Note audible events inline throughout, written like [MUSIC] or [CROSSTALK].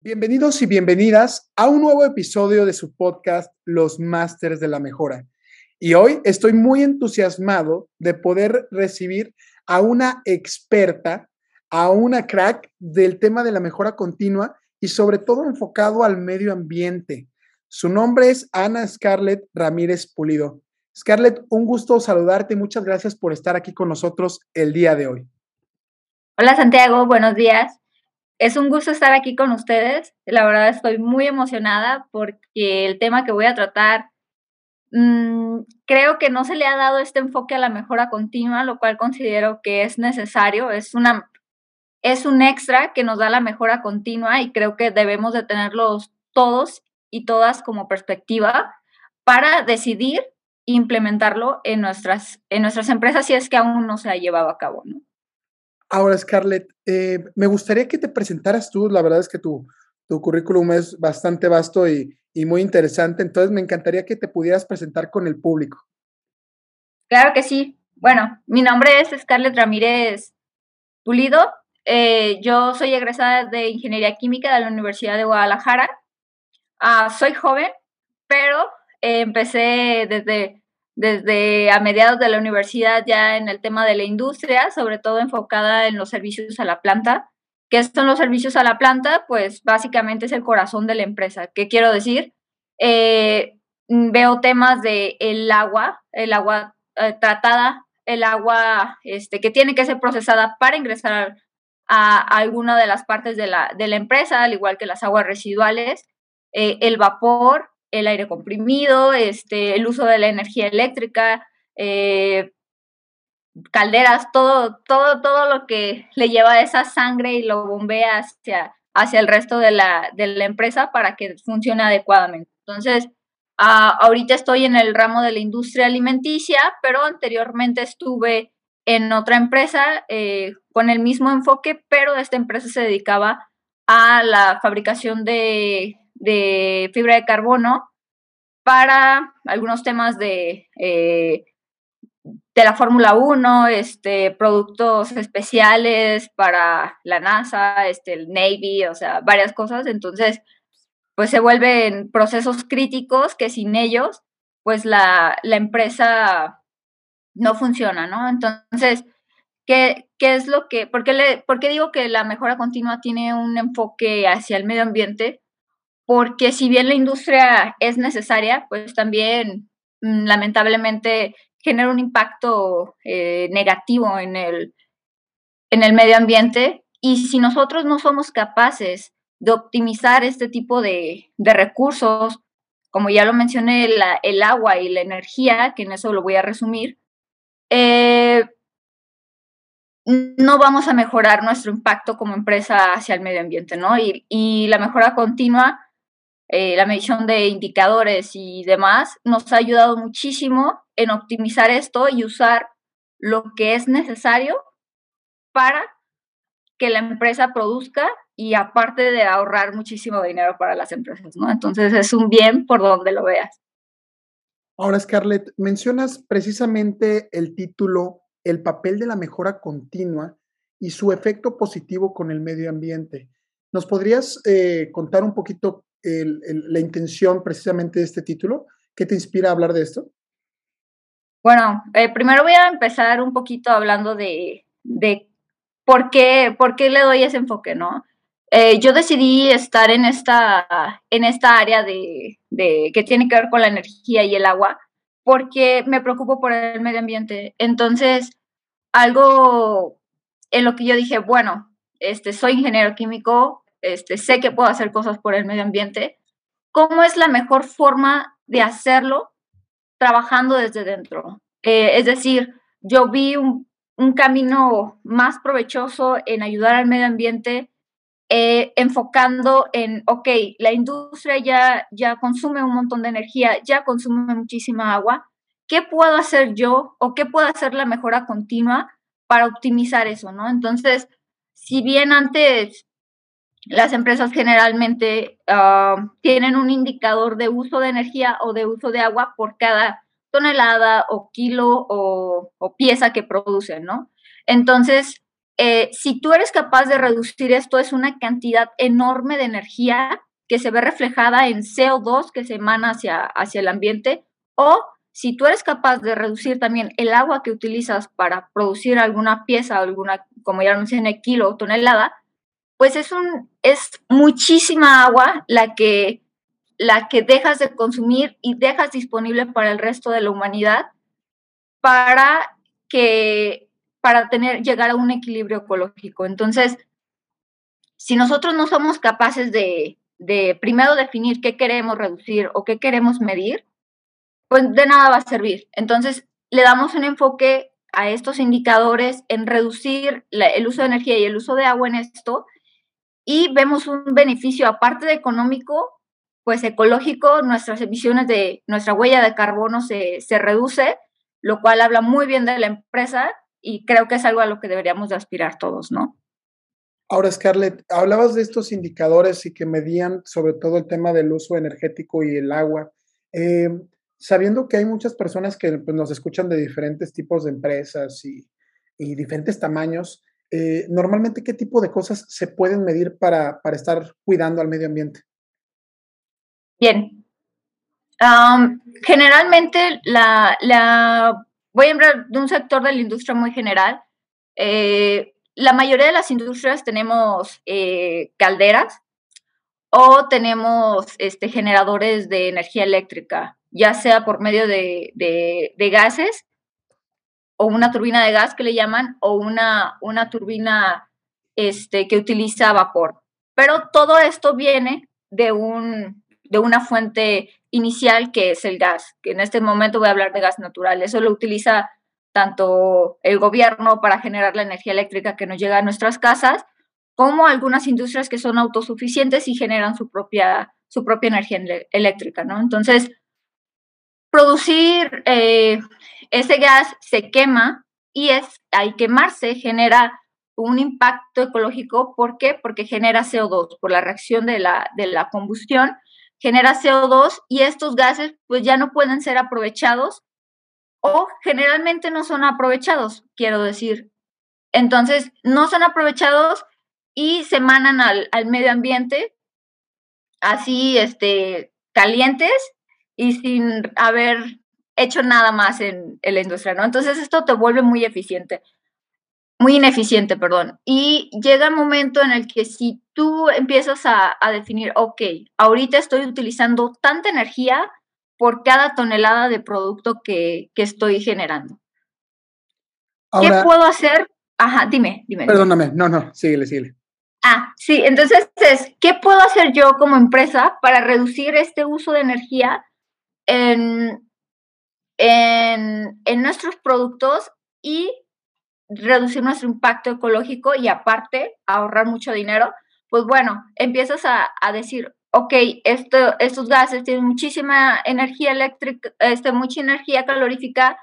Bienvenidos y bienvenidas a un nuevo episodio de su podcast Los Masters de la Mejora. Y hoy estoy muy entusiasmado de poder recibir a una experta, a una crack del tema de la mejora continua y sobre todo enfocado al medio ambiente. Su nombre es Ana Scarlett Ramírez Pulido. Scarlett, un gusto saludarte y muchas gracias por estar aquí con nosotros el día de hoy. Hola Santiago, buenos días es un gusto estar aquí con ustedes. La verdad estoy muy emocionada porque el tema que voy a tratar mm, creo que no se le ha dado este enfoque a la mejora continua, lo cual considero que es necesario. Es una es un extra que nos da la mejora continua y creo que debemos de tenerlos todos y todas como perspectiva para decidir implementarlo en nuestras, en nuestras empresas si es que aún no se ha llevado a cabo, ¿no? Ahora, Scarlett, eh, me gustaría que te presentaras tú. La verdad es que tu, tu currículum es bastante vasto y, muy interesante. Entonces, me encantaría que te pudieras presentar con el público. Claro que sí. Bueno, mi nombre es Scarlett Ramírez Pulido. Eh, yo soy egresada de Ingeniería Química de la Universidad de Guadalajara. Ah, soy joven, pero eh, empecé desde desde a mediados de la universidad ya en el tema de la industria, sobre todo enfocada en los servicios a la planta. ¿Qué son los servicios a la planta? Pues básicamente es el corazón de la empresa. ¿Qué quiero decir? Eh, veo temas de el agua, el agua eh, tratada, el agua este, que tiene que ser procesada para ingresar a, alguna de las partes de la, de la, empresa, al igual que las aguas residuales, eh, el vapor, el aire comprimido, este, el uso de la energía eléctrica, eh, calderas, todo, todo, todo lo que le lleva esa sangre y lo bombea hacia, hacia el resto de la, de la empresa para que funcione adecuadamente. Entonces, ahorita estoy en el ramo de la industria alimenticia, pero anteriormente estuve en otra empresa eh, con el mismo enfoque, pero esta empresa se dedicaba a la fabricación de de fibra de carbono para algunos temas de, eh, de la Fórmula 1, este, productos especiales para la NASA, este, el Navy, o sea, varias cosas. Entonces, pues se vuelven procesos críticos que sin ellos, pues la, la empresa no funciona, ¿no? Entonces, ¿qué, ¿qué, es lo que, por qué, le, por qué digo que la mejora continua tiene un enfoque hacia el medio ambiente? Porque si bien la industria es necesaria, pues también mm, lamentablemente genera un impacto eh, negativo en el, en el medio ambiente. Y si nosotros no somos capaces de optimizar este tipo de, recursos, como ya lo mencioné, el agua y la energía, que en eso lo voy a resumir, eh, no vamos a mejorar nuestro impacto como empresa hacia el medio ambiente, ¿no? Y, y la mejora continua eh, la medición de indicadores y demás, nos ha ayudado muchísimo en optimizar esto y usar lo que es necesario para que la empresa produzca y aparte de ahorrar muchísimo dinero para las empresas, ¿no? Entonces es un bien por donde lo veas. Ahora, Scarlett, mencionas precisamente el título, el papel de la mejora continua y su efecto positivo con el medio ambiente. ¿Nos podrías eh, contar un poquito la intención precisamente de este título? ¿Qué te inspira a hablar de esto? Bueno, eh, primero voy a empezar un poquito hablando de, de por, qué, por qué le doy ese enfoque, ¿no? Eh, yo decidí estar en esta, en esta área de, de, que tiene que ver con la energía y el agua porque me preocupo por el medio ambiente. Entonces, algo en lo que yo dije, bueno, este, soy ingeniero químico, este, sé que puedo hacer cosas por el medio ambiente, ¿cómo es la mejor forma de hacerlo trabajando desde dentro? Eh, es decir, yo vi un, un camino más provechoso en ayudar al medio ambiente, eh, enfocando en, ok, la industria ya, ya consume un montón de energía, ya consume muchísima agua, ¿qué puedo hacer yo o qué puedo hacer la mejora continua para optimizar eso, ¿no? Entonces, si bien antes las empresas generalmente ah, tienen un indicador de uso de energía o de uso de agua por cada tonelada o kilo o, pieza que producen, ¿no? Entonces, eh, si tú eres capaz de reducir esto, es una cantidad enorme de energía que se ve reflejada en CO2 que se emana hacia, hacia el ambiente, o si tú eres capaz de reducir también el agua que utilizas para producir alguna pieza, alguna, como ya mencioné, kilo o tonelada, pues es, un, es muchísima agua la que la que dejas de consumir y dejas disponible para el resto de la humanidad para que para tener llegar a un equilibrio ecológico. Entonces, si nosotros no somos capaces de, de primero definir qué queremos reducir o qué queremos medir, pues de nada va a servir. Entonces, le damos un enfoque a estos indicadores en reducir el uso de energía y el uso de agua en esto y vemos un beneficio aparte de económico pues ecológico, nuestras emisiones de nuestra huella de carbono se, se reduce, lo cual habla muy bien de la empresa y creo que es algo a lo que deberíamos de aspirar todos, ¿no? Ahora, Scarlett, hablabas de estos indicadores y que medían sobre todo el tema del uso energético y el agua. Eh, sabiendo que hay muchas personas que pues, nos escuchan de diferentes tipos de empresas y, y diferentes tamaños, eh, normalmente, ¿qué tipo de cosas se pueden medir para, para estar cuidando al medio ambiente? Bien. generalmente, la, voy a hablar de un sector de la industria muy general. Eh, la mayoría de las industrias tenemos eh, calderas o tenemos este, generadores de energía eléctrica, ya sea por medio de, gases o una turbina de gas que le llaman, o una, una turbina este, que utiliza vapor. Pero todo esto viene de un, de una fuente inicial que es el gas, que en este momento voy a hablar de gas natural. Eso lo utiliza tanto el gobierno para generar la energía eléctrica que nos llega a nuestras casas, como algunas industrias que son autosuficientes y generan su propia, su propia energía eléctrica, ¿no? Entonces, producir eh, ese gas se quema y es, al quemarse genera un impacto ecológico. ¿Por qué? Porque genera CO2 por la reacción de la, de la combustión genera CO2 y estos gases pues ya no pueden ser aprovechados o generalmente no son aprovechados, quiero decir. Entonces, no son aprovechados y se emanan al, medio ambiente así, este, calientes y sin haber hecho nada más en, en la industria, ¿no? Entonces, esto te vuelve muy eficiente muy ineficiente, perdón. Y llega el momento en el que si tú empiezas a, definir, ok, ahorita estoy utilizando tanta energía por cada tonelada de producto que, estoy generando. ¿Qué puedo hacer? Ajá, dime, dime. Perdóname, no, no, síguele, síguele. Ah, sí, entonces es, ¿qué puedo hacer yo como empresa para reducir este uso de energía en, en, nuestros productos y reducir nuestro impacto ecológico y aparte ahorrar mucho dinero, pues bueno, empiezas a, decir, ok, esto, estos gases tienen muchísima energía eléctrica, este, mucha energía calorífica,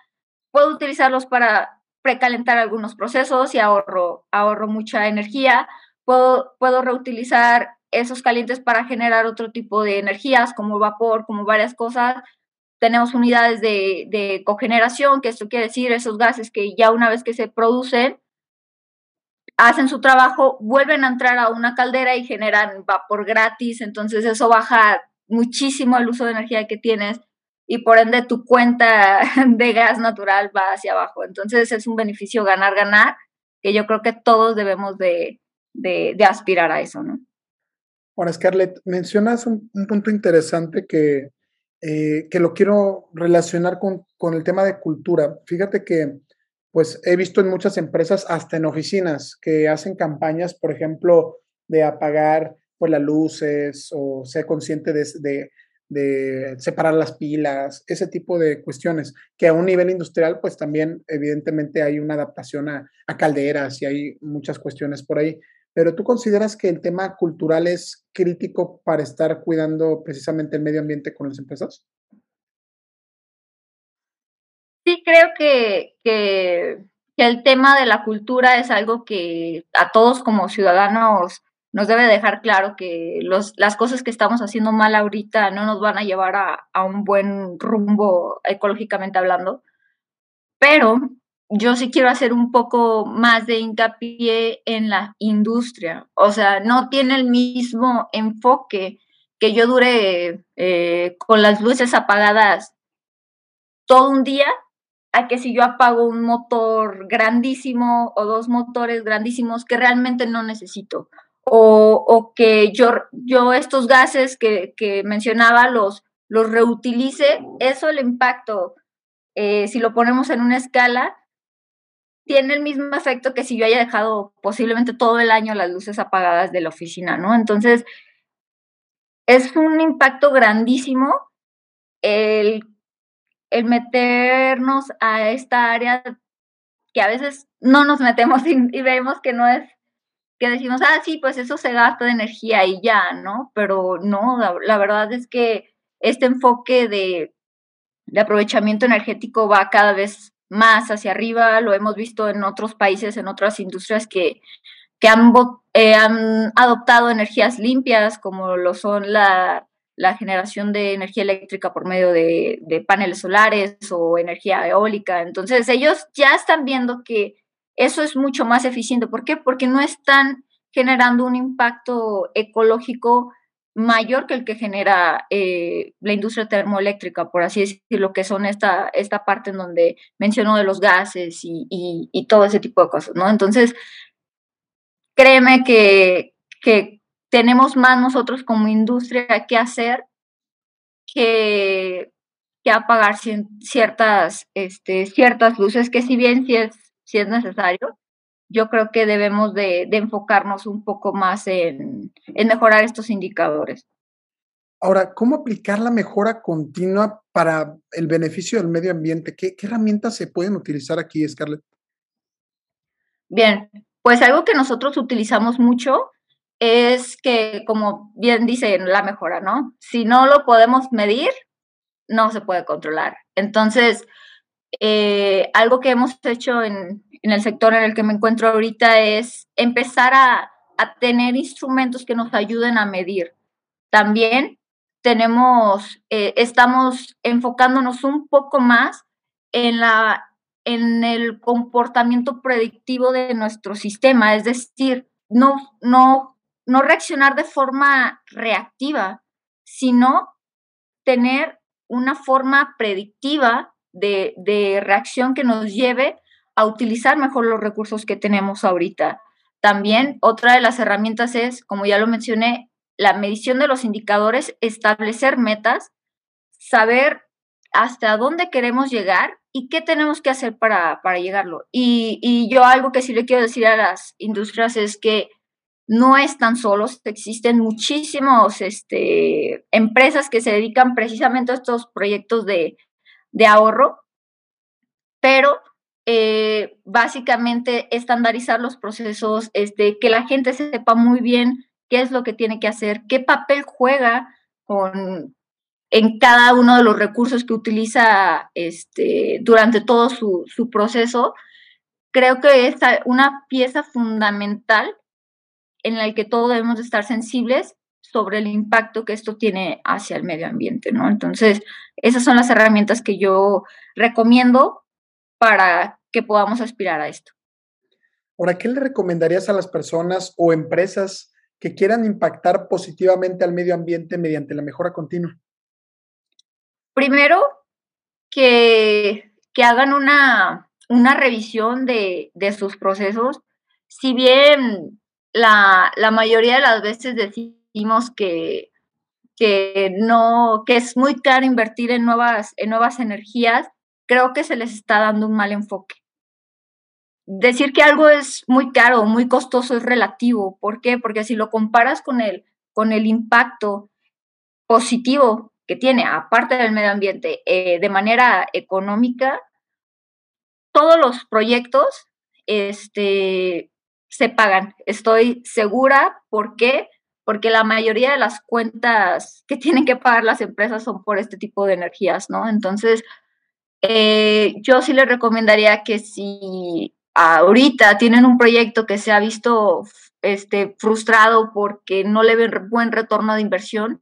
puedo utilizarlos para precalentar algunos procesos y ahorro, ahorro mucha energía, puedo, puedo reutilizar esos calientes para generar otro tipo de energías como vapor, como varias cosas, tenemos unidades de, cogeneración, que esto quiere decir esos gases que ya una vez que se producen, hacen su trabajo, vuelven a entrar a una caldera y generan vapor gratis, entonces eso baja muchísimo el uso de energía que tienes y por ende tu cuenta [LAUGHS] de gas natural va hacia abajo. Entonces es un beneficio ganar-ganar que yo creo que todos debemos de, aspirar a eso, ¿no? Ahora, Scarlett, mencionas un punto interesante que eh, que lo quiero relacionar con, con, el tema de cultura. Fíjate que, pues, he visto en muchas empresas, hasta en oficinas, que hacen campañas, por ejemplo, de apagar pues, las luces o ser consciente de, de separar las pilas, ese tipo de cuestiones, que a un nivel industrial, pues también evidentemente hay una adaptación a, a calderas y hay muchas cuestiones por ahí. Pero tú consideras que el tema cultural es crítico para estar cuidando precisamente el medio ambiente con las empresas? Sí, creo que, que, el tema de la cultura es algo que a todos como ciudadanos nos debe dejar claro que los, las cosas que estamos haciendo mal ahorita no nos van a llevar a, a un buen rumbo ecológicamente hablando. Pero yo sí quiero hacer un poco más de hincapié en la industria. O sea, no tiene el mismo enfoque que yo dure eh, con las luces apagadas todo un día a que si yo apago un motor grandísimo o dos motores grandísimos que realmente no necesito. O, que yo, yo estos gases que, que mencionaba los, los reutilice, eso el impacto, eh, si lo ponemos en una escala, tiene el mismo efecto que si yo haya dejado posiblemente todo el año las luces apagadas de la oficina, ¿no? Entonces, es un impacto grandísimo el, meternos a esta área que a veces no nos metemos y, vemos que no es, que decimos, ah, sí, pues eso se gasta de energía y ya, ¿no? Pero no, la, verdad es que este enfoque de, de aprovechamiento energético va cada vez más hacia arriba, lo hemos visto en otros países, en otras industrias que, que han, eh, han adoptado energías limpias, como lo son la, la generación de energía eléctrica por medio de, de, paneles solares o energía eólica. Entonces, ellos ya están viendo que eso es mucho más eficiente. ¿Por qué? Porque no están generando un impacto ecológico mayor que el que genera eh, la industria termoeléctrica, por así decirlo, que son esta, esta parte en donde mencionó de los gases y, y, todo ese tipo de cosas, ¿no? Entonces, créeme que, que tenemos más nosotros como industria que hacer que, que apagar ciertas, este, ciertas luces, que si bien es, es necesario, yo creo que debemos de, enfocarnos un poco más en, mejorar estos indicadores. Ahora, ¿cómo aplicar la mejora continua para el beneficio del medio ambiente? ¿Qué, herramientas se pueden utilizar aquí, Scarlett? Bien, pues algo que nosotros utilizamos mucho es que, como bien dice la mejora, ¿no? Si no lo podemos medir, no se puede controlar. Entonces, eh, algo que hemos hecho en, el sector en el que me encuentro ahorita es empezar a, tener instrumentos que nos ayuden a medir. También tenemos, eh, estamos enfocándonos un poco más en, la, en el comportamiento predictivo de nuestro sistema, es decir, no, no, no reaccionar de forma reactiva, sino tener una forma predictiva de, reacción que nos lleve a utilizar mejor los recursos que tenemos ahorita. También otra de las herramientas es, como ya lo mencioné, la medición de los indicadores, establecer metas, saber hasta dónde queremos llegar y qué tenemos que hacer para, para llegarlo. Y, y, yo algo que sí le quiero decir a las industrias es que no están solos, existen muchísimas este, empresas que se dedican precisamente a estos proyectos de, de ahorro, pero eh, básicamente estandarizar los procesos, este, que la gente sepa muy bien qué es lo que tiene que hacer, qué papel juega con, en cada uno de los recursos que utiliza este, durante todo su, su proceso, creo que es una pieza fundamental en la que todos debemos estar sensibles sobre el impacto que esto tiene hacia el medio ambiente, ¿no? Entonces, esas son las herramientas que yo recomiendo para que podamos aspirar a esto. Ahora, ¿qué le recomendarías a las personas o empresas que quieran impactar positivamente al medio ambiente mediante la mejora continua? Primero, que, que hagan una, una revisión de, de, sus procesos. Si bien la, la, mayoría de las veces decimos que, que, no, que es muy caro invertir en nuevas, en nuevas energías, creo que se les está dando un mal enfoque. Decir que algo es muy caro muy costoso es relativo. ¿Por qué? Porque si lo comparas con el, con el impacto positivo que tiene, aparte del medio ambiente, eh, de manera económica, todos los proyectos este, se pagan. Estoy segura. ¿Por qué? Porque la mayoría de las cuentas que tienen que pagar las empresas son por este tipo de energías, ¿no? Entonces, eh, yo sí les recomendaría que si ahorita tienen un proyecto que se ha visto este, frustrado porque no le ven buen retorno de inversión,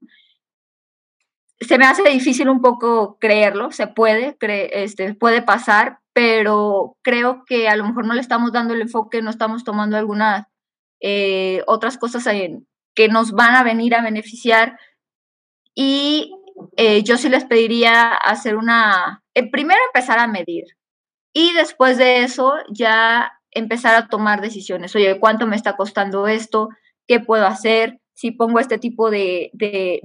se me hace difícil un poco creerlo, se puede, este, puede pasar, pero creo que a lo mejor no le estamos dando el enfoque, no estamos tomando algunas eh, otras cosas que nos van a venir a beneficiar. Y eh, yo sí les pediría hacer una, eh, primero empezar a medir y después de eso ya empezar a tomar decisiones. Oye, ¿cuánto me está costando esto? ¿Qué puedo hacer? Si pongo este tipo de,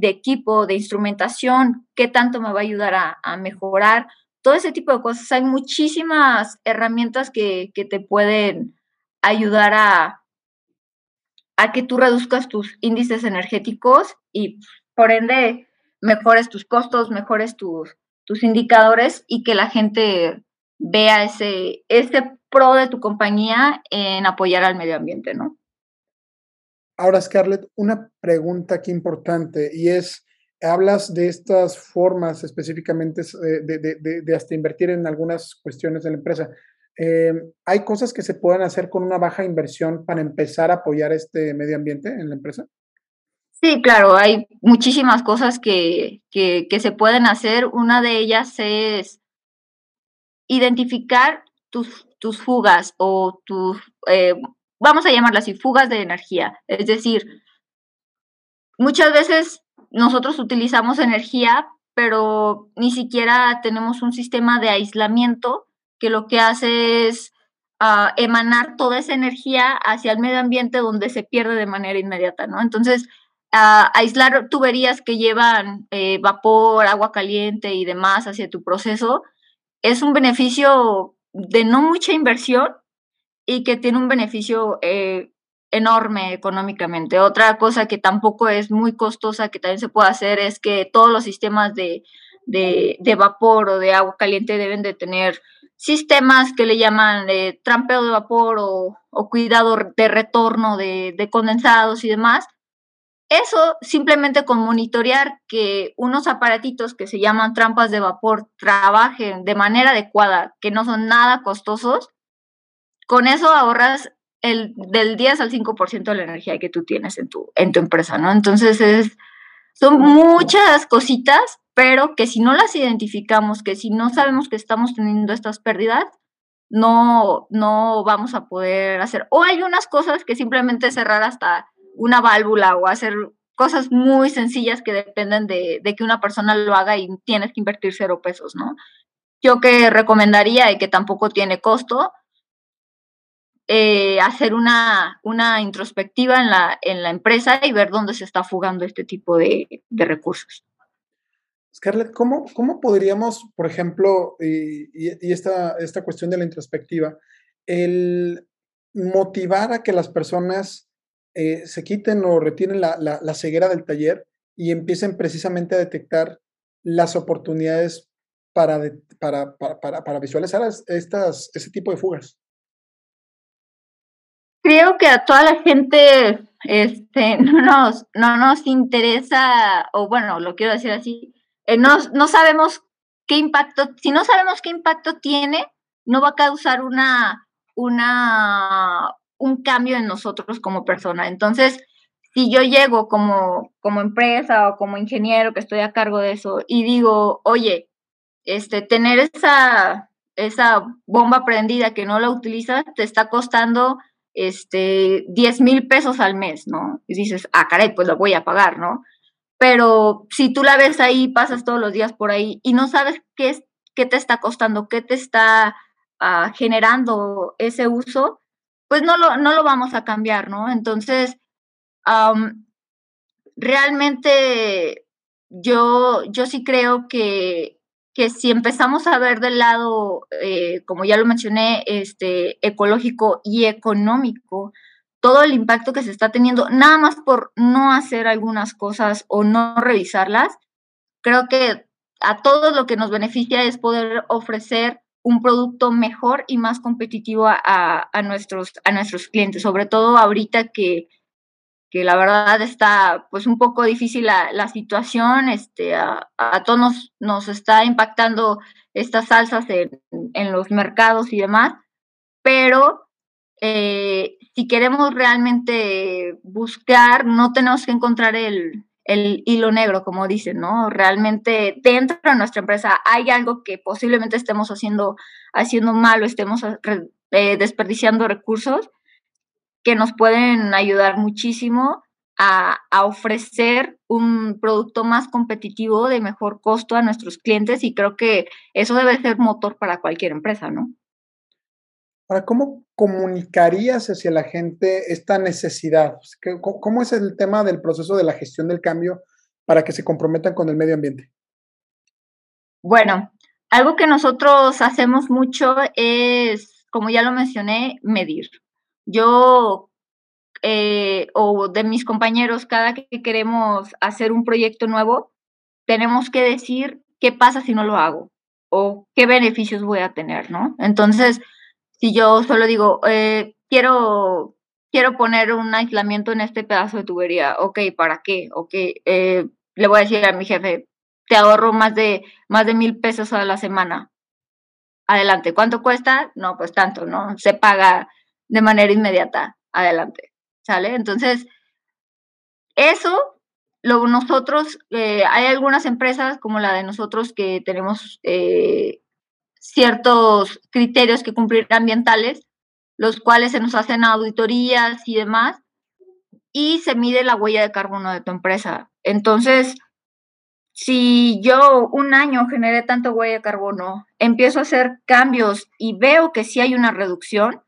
equipo, de instrumentación, ¿qué tanto me va a ayudar a, mejorar? Todo ese tipo de cosas. Hay muchísimas herramientas que, te pueden ayudar a, a que tú reduzcas tus índices energéticos y por ende mejores tus costos, mejores tus, tus indicadores y que la gente vea ese, ese pro de tu compañía en apoyar al medio ambiente, ¿no? Ahora, Scarlett, una pregunta aquí importante y es, hablas de estas formas específicamente de, hasta invertir en algunas cuestiones de la empresa. Eh, ¿Hay cosas que se pueden hacer con una baja inversión para empezar a apoyar este medio ambiente en la empresa? Sí, claro, hay muchísimas cosas que, se pueden hacer. Una de ellas es identificar tus, tus fugas o tus, eh, vamos a llamarlas así, fugas de energía. Es decir, muchas veces nosotros utilizamos energía, pero ni siquiera tenemos un sistema de aislamiento que lo que hace es ah, emanar toda esa energía hacia el medio ambiente donde se pierde de manera inmediata, ¿no? Entonces, aislar tuberías que llevan eh, vapor, agua caliente y demás hacia tu proceso, es un beneficio de no mucha inversión y que tiene un beneficio eh, enorme económicamente. Otra cosa que tampoco es muy costosa, que también se puede hacer, es que todos los sistemas de, vapor o de agua caliente deben de tener sistemas que le llaman eh, trampeo de vapor o, cuidado de retorno de, de condensados y demás, eso simplemente con monitorear que unos aparatitos que se llaman trampas de vapor trabajen de manera adecuada, que no son nada costosos, con eso ahorras el del 10 al 5% de la energía que tú tienes en tu, en tu empresa, ¿no? Entonces es, son muchas cositas, pero que si no las identificamos, que si no sabemos que estamos teniendo estas pérdidas, no, no vamos a poder hacer. O hay unas cosas que simplemente cerrar hasta una válvula o hacer cosas muy sencillas que dependen de, que una persona lo haga y tienes que invertir cero pesos, ¿no? Yo que recomendaría y que tampoco tiene costo, eh, hacer una, una introspectiva en la, en la empresa y ver dónde se está fugando este tipo de, recursos. Scarlett, ¿cómo, ¿cómo, podríamos, por ejemplo, y, esta, esta cuestión de la introspectiva, el motivar a que las personas eh, se quiten o retienen la, ceguera del taller y empiecen precisamente a detectar las oportunidades para, para, para, visualizar estas, ese tipo de fugas. Creo que a toda la gente este, [LAUGHS] no, nos, no nos interesa, o bueno, lo quiero decir así, eh, no, no sabemos qué impacto, si no sabemos qué impacto tiene, no va a causar una, una, un cambio en nosotros como persona. Entonces, si yo llego como, como empresa o como ingeniero que estoy a cargo de eso y digo, oye, este, tener esa, esa bomba prendida que no la utilizas te está costando este, 10 mil pesos al mes, ¿no? Y dices, ah, caray, pues lo voy a pagar, ¿no? Pero si tú la ves ahí, pasas todos los días por ahí y no sabes qué, es, qué te está costando, qué te está ah, generando ese uso, pues no lo, no lo vamos a cambiar, ¿no? Entonces, realmente yo, yo sí creo que, que si empezamos a ver del lado, eh, como ya lo mencioné, este, ecológico y económico, todo el impacto que se está teniendo, nada más por no hacer algunas cosas o no revisarlas, creo que a todos lo que nos beneficia es poder ofrecer un producto mejor y más competitivo a, nuestros, a nuestros clientes, sobre todo ahorita que, que la verdad está pues un poco difícil la, situación, este, a, todos nos, está impactando estas salsas en, en, los mercados y demás, pero eh, si queremos realmente buscar, no tenemos que encontrar el, el hilo negro, como dicen, ¿no? Realmente dentro de nuestra empresa hay algo que posiblemente estemos haciendo, haciendo mal o estemos eh, desperdiciando recursos que nos pueden ayudar muchísimo a, a, ofrecer un producto más competitivo de mejor costo a nuestros clientes y creo que eso debe ser motor para cualquier empresa, ¿no? Ahora, ¿cómo comunicarías hacia la gente esta necesidad? ¿Cómo es el tema del proceso de la gestión del cambio para que se comprometan con el medio ambiente? Bueno, algo que nosotros hacemos mucho es, como ya lo mencioné, medir. Yo eh, o de mis compañeros, cada que queremos hacer un proyecto nuevo, tenemos que decir qué pasa si no lo hago o qué beneficios voy a tener, ¿no? Entonces, si yo solo digo, eh, quiero, quiero poner un aislamiento en este pedazo de tubería, ok, ¿para qué? Ok, eh, le voy a decir a mi jefe, te ahorro más de, más de mil pesos a la semana. Adelante, ¿cuánto cuesta? No, pues tanto, ¿no? Se paga de manera inmediata. Adelante, ¿sale? Entonces, eso lo nosotros, eh, hay algunas empresas como la de nosotros que tenemos eh, ciertos criterios que cumplir ambientales, los cuales se nos hacen auditorías y demás, y se mide la huella de carbono de tu empresa. Entonces, si yo un año generé tanto huella de carbono, empiezo a hacer cambios y veo que sí hay una reducción,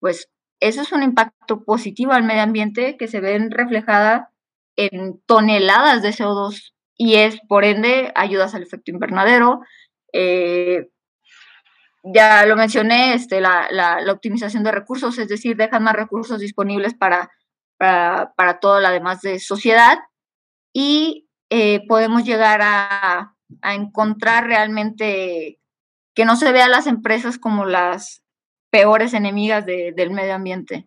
pues eso es un impacto positivo al medio ambiente que se ven reflejada en toneladas de CO2 y es, por ende, ayudas al efecto invernadero, eh, ya lo mencioné, este, la, la, optimización de recursos, es decir, dejan más recursos disponibles para, para, toda la demás de sociedad y eh, podemos llegar a, encontrar realmente que no se vean las empresas como las peores enemigas del medio ambiente.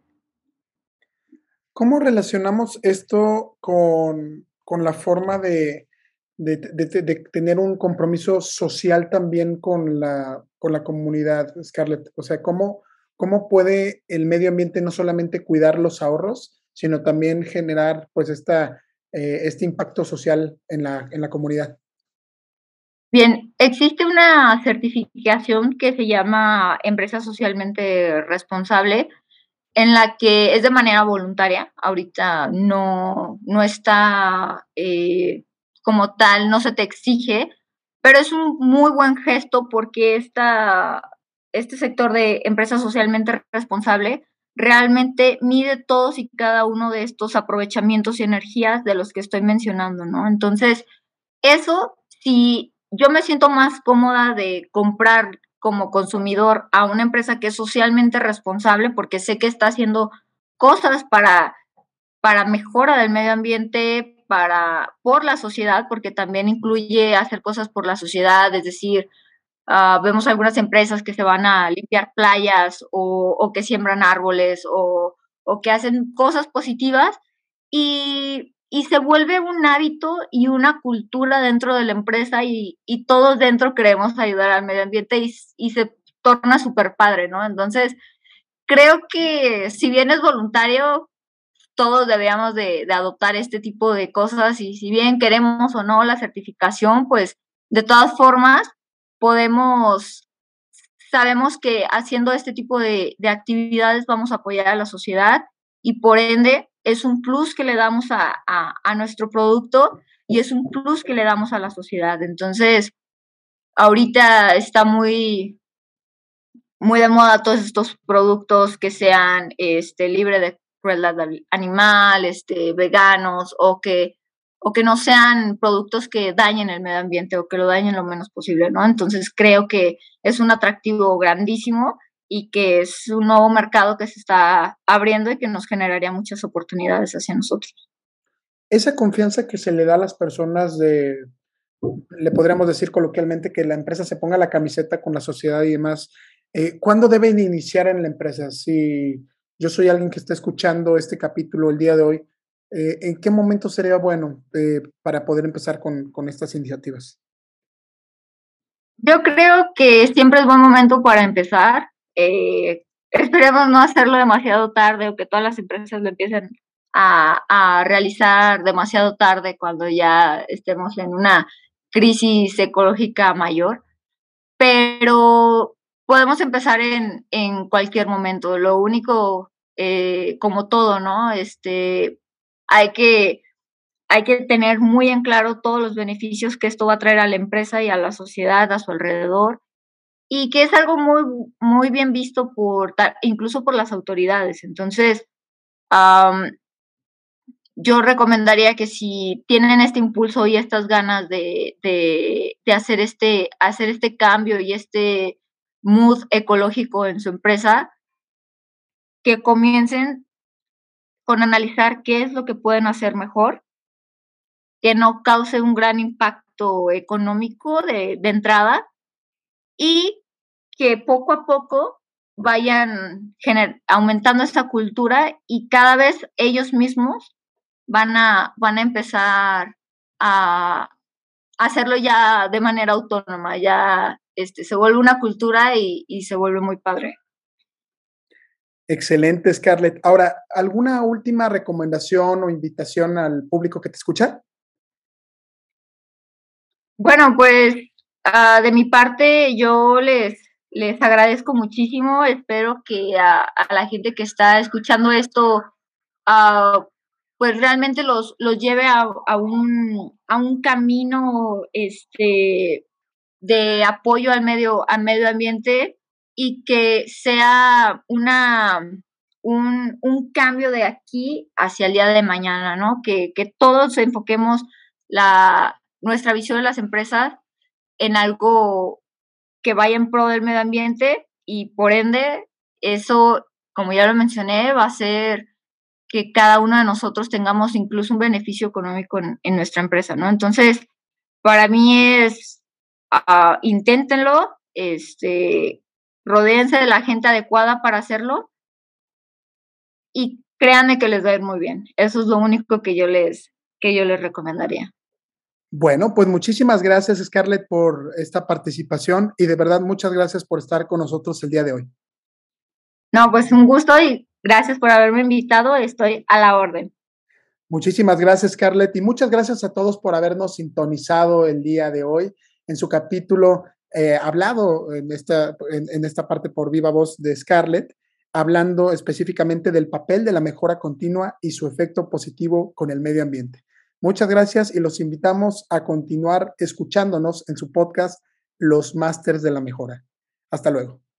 ¿Cómo relacionamos esto con, con la forma de, de, tener un compromiso social también con la, con la comunidad, Scarlett. O sea, ¿cómo, ¿cómo puede el medio ambiente no solamente cuidar los ahorros, sino también generar pues esta, eh, este impacto social en la, en la comunidad? Bien, existe una certificación que se llama Empresa Socialmente Responsable, en la que es de manera voluntaria. Ahorita no, no está eh, como tal no se te exige, pero es un muy buen gesto porque esta, este sector de empresa socialmente responsable realmente mide todos y cada uno de estos aprovechamientos y energías de los que estoy mencionando, ¿no? Entonces, eso, si yo me siento más cómoda de comprar como consumidor a una empresa que es socialmente responsable porque sé que está haciendo cosas para, para mejora del medio ambiente, para, por la sociedad, porque también incluye hacer cosas por la sociedad, es decir, ah, vemos algunas empresas que se van a limpiar playas o, que siembran árboles o, que hacen cosas positivas y, se vuelve un hábito y una cultura dentro de la empresa y, todos dentro queremos ayudar al medio ambiente y, y se torna súper padre, ¿no? Entonces, creo que si bien es voluntario, todos deberíamos de, adoptar este tipo de cosas y si bien queremos o no la certificación, pues de todas formas podemos, sabemos que haciendo este tipo de, actividades vamos a apoyar a la sociedad y por ende es un plus que le damos a, nuestro producto y es un plus que le damos a la sociedad. Entonces, ahorita está muy, muy de moda todos estos productos que sean este, libre de crueldad animal, este, veganos o que, o que no sean productos que dañen el medio ambiente o que lo dañen lo menos posible, ¿no? Entonces creo que es un atractivo grandísimo y que es un nuevo mercado que se está abriendo y que nos generaría muchas oportunidades hacia nosotros. Esa confianza que se le da a las personas de, le podríamos decir coloquialmente que la empresa se ponga la camiseta con la sociedad y demás. Eh, ¿Cuándo deben iniciar en la empresa? Si yo soy alguien que está escuchando este capítulo el día de hoy, eh, ¿en qué momento sería bueno eh, para poder empezar con, estas iniciativas? Yo creo que siempre es buen momento para empezar. esperemos no hacerlo demasiado tarde o que todas las empresas lo empiecen a, a, realizar demasiado tarde cuando ya estemos en una crisis ecológica mayor, pero podemos empezar en, en cualquier momento. Lo único, eh, como todo, ¿no? Este, hay que, hay que tener muy en claro todos los beneficios que esto va a traer a la empresa y a la sociedad a su alrededor y que es algo muy, muy bien visto por, incluso por las autoridades. Entonces, yo recomendaría que si tienen este impulso y estas ganas de, de, hacer, este, hacer este cambio y este mood ecológico en su empresa, que comiencen con analizar qué es lo que pueden hacer mejor, que no cause un gran impacto económico de, de entrada y que poco a poco vayan aumentando esta cultura y cada vez ellos mismos van a, van a empezar a hacerlo ya de manera autónoma, ya este, se vuelve una cultura y, y se vuelve muy padre. Excelente, Scarlett. Ahora, ¿alguna última recomendación o invitación al público que te escucha? Bueno, pues uh, de mi parte yo les, les agradezco muchísimo. Espero que a, a la gente que está escuchando esto uh, pues realmente los, los lleve a, a, un, a un camino este, de apoyo al medio, al medio ambiente y que sea una, un, un, cambio de aquí hacia el día de mañana, ¿no? Que, que todos enfoquemos la, nuestra visión de las empresas en algo que vaya en pro del medio ambiente y por ende eso, como ya lo mencioné, va a ser que cada uno de nosotros tengamos incluso un beneficio económico en, nuestra empresa, ¿no? Entonces, para mí es, uh, inténtenlo, este, rodeense de la gente adecuada para hacerlo y créanme que les va a ir muy bien. Eso es lo único que yo les, que yo les recomendaría. Bueno, pues muchísimas gracias, Scarlett, por esta participación y de verdad muchas gracias por estar con nosotros el día de hoy. No, pues un gusto y Gracias por haberme invitado, estoy a la orden. Muchísimas gracias, Scarlett, y muchas gracias a todos por habernos sintonizado el día de hoy en su capítulo eh, hablado en esta, en, esta parte por viva voz de Scarlett, hablando específicamente del papel de la mejora continua y su efecto positivo con el medio ambiente. Muchas gracias y los invitamos a continuar escuchándonos en su podcast Los Masters de la Mejora. Hasta luego.